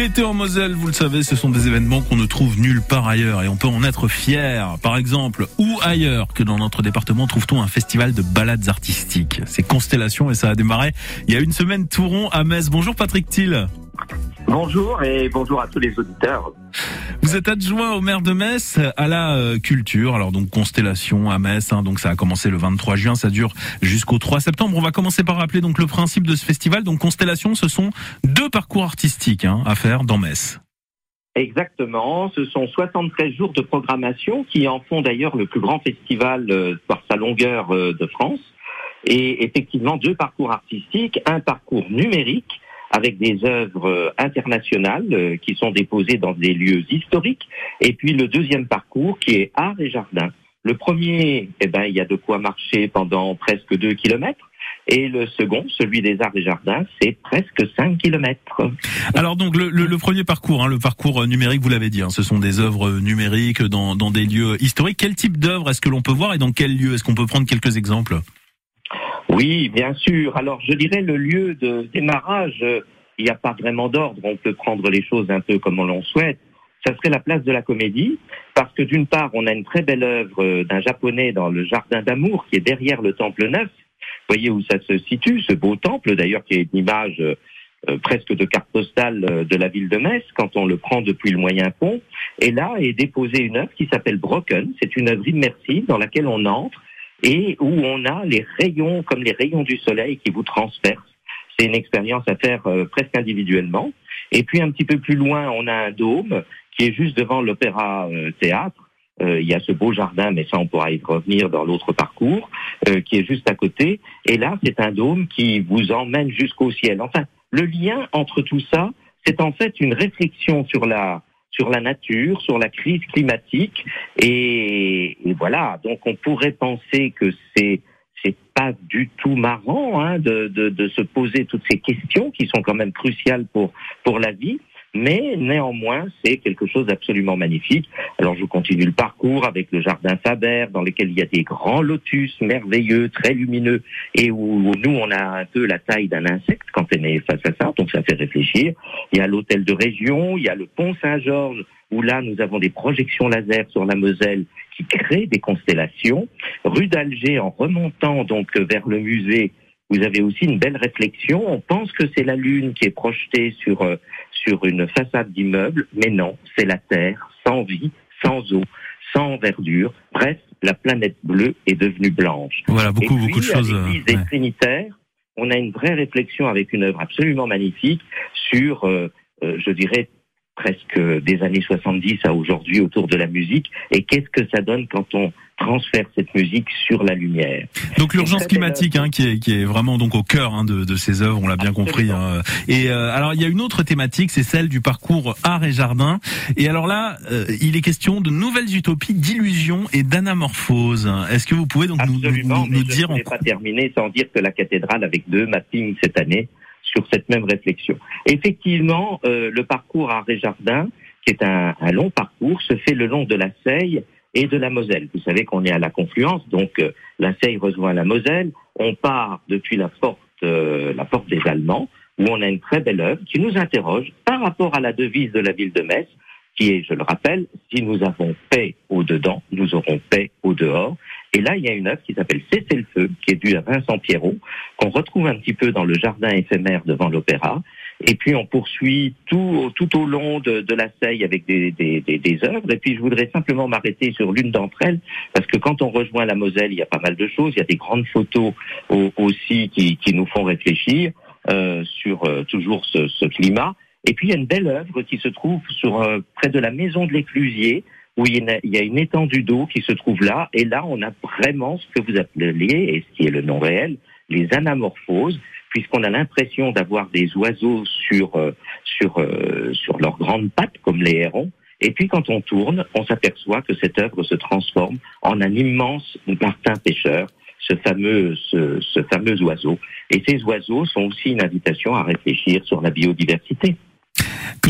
L'été en Moselle, vous le savez, ce sont des événements qu'on ne trouve nulle part ailleurs et on peut en être fier. Par exemple, où ailleurs que dans notre département trouve-t-on un festival de balades artistiques? C'est Constellation et ça a démarré il y a une semaine tout rond à Metz. Bonjour Patrick Thiel. Bonjour et bonjour à tous les auditeurs. Vous êtes adjoint au maire de Metz à la euh, culture. Alors donc Constellation à Metz, hein, donc ça a commencé le 23 juin, ça dure jusqu'au 3 septembre. On va commencer par rappeler donc le principe de ce festival. Donc Constellation, ce sont deux parcours artistiques hein, à faire dans Metz. Exactement, ce sont 73 jours de programmation qui en font d'ailleurs le plus grand festival euh, par sa longueur euh, de France. Et effectivement, deux parcours artistiques, un parcours numérique avec des œuvres internationales euh, qui sont déposées dans des lieux historiques, et puis le deuxième parcours qui est art et jardin. Le premier, eh ben, il y a de quoi marcher pendant presque deux kilomètres. Et le second, celui des arts et jardins, c'est presque 5 kilomètres. Alors donc le, le, premier parcours, hein, le parcours numérique, vous l'avez dit, hein, ce sont des œuvres numériques dans, dans des lieux historiques. Quel type d'œuvres est-ce que l'on peut voir et dans quel lieu Est-ce qu'on peut prendre quelques exemples? Oui, bien sûr. Alors, je dirais le lieu de démarrage, euh, il n'y a pas vraiment d'ordre. On peut prendre les choses un peu comme on l'en souhaite. Ça serait la place de la comédie, parce que d'une part, on a une très belle œuvre euh, d'un japonais dans le jardin d'amour qui est derrière le temple neuf. Voyez où ça se situe, ce beau temple, d'ailleurs, qui est une image euh, presque de carte postale de la ville de Metz quand on le prend depuis le moyen pont. Et là est déposée une œuvre qui s'appelle Broken. C'est une œuvre immersive dans laquelle on entre et où on a les rayons comme les rayons du soleil qui vous transpercent. C'est une expérience à faire euh, presque individuellement. Et puis un petit peu plus loin, on a un dôme qui est juste devant l'opéra euh, théâtre. Euh, il y a ce beau jardin, mais ça on pourra y revenir dans l'autre parcours, qui est juste à côté. Et là, c'est un dôme qui vous emmène jusqu'au ciel. Enfin, le lien entre tout ça, c'est en fait une réflexion sur la sur la nature, sur la crise climatique. Et, voilà, donc on pourrait penser que c'est c'est pas du tout marrant hein, de, de, de, se poser toutes ces questions qui sont quand même cruciales pour pour la vie mais néanmoins, c'est quelque chose d'absolument magnifique. Alors, je continue le parcours avec le jardin Faber, dans lequel il y a des grands lotus merveilleux, très lumineux, et où, nous, on a un peu la taille d'un insecte quand on est face à ça, donc ça fait réfléchir. Il y a l'hôtel de région, il y a le pont Saint-Georges, où là, nous avons des projections laser sur la Moselle qui créent des constellations. Rue d'Alger, en remontant donc vers le musée, vous avez aussi une belle réflexion. On pense que c'est la Lune qui est projetée sur euh, sur une façade d'immeuble, mais non, c'est la Terre, sans vie, sans eau, sans verdure. Bref, la planète bleue est devenue blanche. Voilà, beaucoup, beaucoup de choses. L'église des Trinitaires, on a une vraie réflexion avec une œuvre absolument magnifique sur, euh, euh, je dirais, presque des années 70 à aujourd'hui autour de la musique. Et qu'est-ce que ça donne quand on transfère cette musique sur la lumière? Donc l'urgence climatique hein, qui, est, qui est vraiment donc au cœur hein, de, de, ces œuvres, on l'a bien compris. Hein. Et euh, alors il y a une autre thématique, c'est celle du parcours art et jardin. Et alors là, euh, il est question de nouvelles utopies, d'illusions et d'anamorphose. Est-ce que vous pouvez donc nous, nous, nous dire Je ne pas terminer sans dire que la cathédrale avec deux mappings cette année sur cette même réflexion. Effectivement, euh, le parcours art et jardin, qui est un, un long parcours, se fait le long de la Seille et de la Moselle. Vous savez qu'on est à la confluence, donc euh, la Seille rejoint la Moselle. On part depuis la porte, euh, la porte des Allemands, où on a une très belle œuvre qui nous interroge par rapport à la devise de la ville de Metz, qui est, je le rappelle, si nous avons paix au dedans, nous aurons paix au dehors. Et là, il y a une œuvre qui s'appelle Cessez le feu, qui est due à Vincent Pierrot, qu'on retrouve un petit peu dans le jardin éphémère devant l'opéra. Et puis on poursuit tout, tout au long de, de la Seille avec des, des, des, œuvres. Et puis je voudrais simplement m'arrêter sur l'une d'entre elles, parce que quand on rejoint la Moselle, il y a pas mal de choses. Il y a des grandes photos aussi qui, qui nous font réfléchir euh, sur euh, toujours ce, ce, climat. Et puis il y a une belle œuvre qui se trouve sur euh, près de la maison de l'Éclusier, où il y, a une étendue d'eau qui se trouve là. Et là, on a vraiment ce que vous appelez, et ce qui est le nom réel, les anamorphoses puisqu'on a l'impression d'avoir des oiseaux sur euh, sur euh, sur leurs grandes pattes comme les hérons. Et puis quand on tourne, on s'aperçoit que cette œuvre se transforme en un immense martin pêcheur, ce fameux ce fameux oiseau. Et ces oiseaux sont aussi une invitation à réfléchir sur la biodiversité.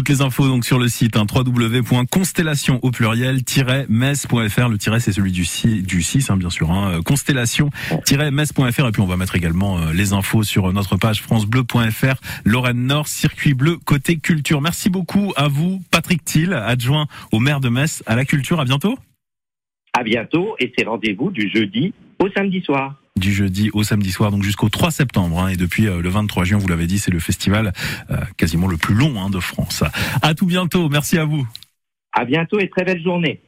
Toutes les infos donc sur le site hein, www.constellation au pluriel-metz.fr. Le tiret c'est celui du 6, du 6 hein, bien sûr. Hein, constellation-metz.fr et puis on va mettre également euh, les infos sur notre page francebleu.fr. Lorraine Nord, circuit bleu côté culture. Merci beaucoup à vous, Patrick Thiel, adjoint au maire de Metz à la culture. À bientôt. À bientôt et c'est rendez-vous du jeudi au samedi soir du jeudi au samedi soir, donc jusqu'au 3 septembre. Hein, et depuis euh, le 23 juin, vous l'avez dit, c'est le festival euh, quasiment le plus long hein, de France. À tout bientôt. Merci à vous. À bientôt et très belle journée.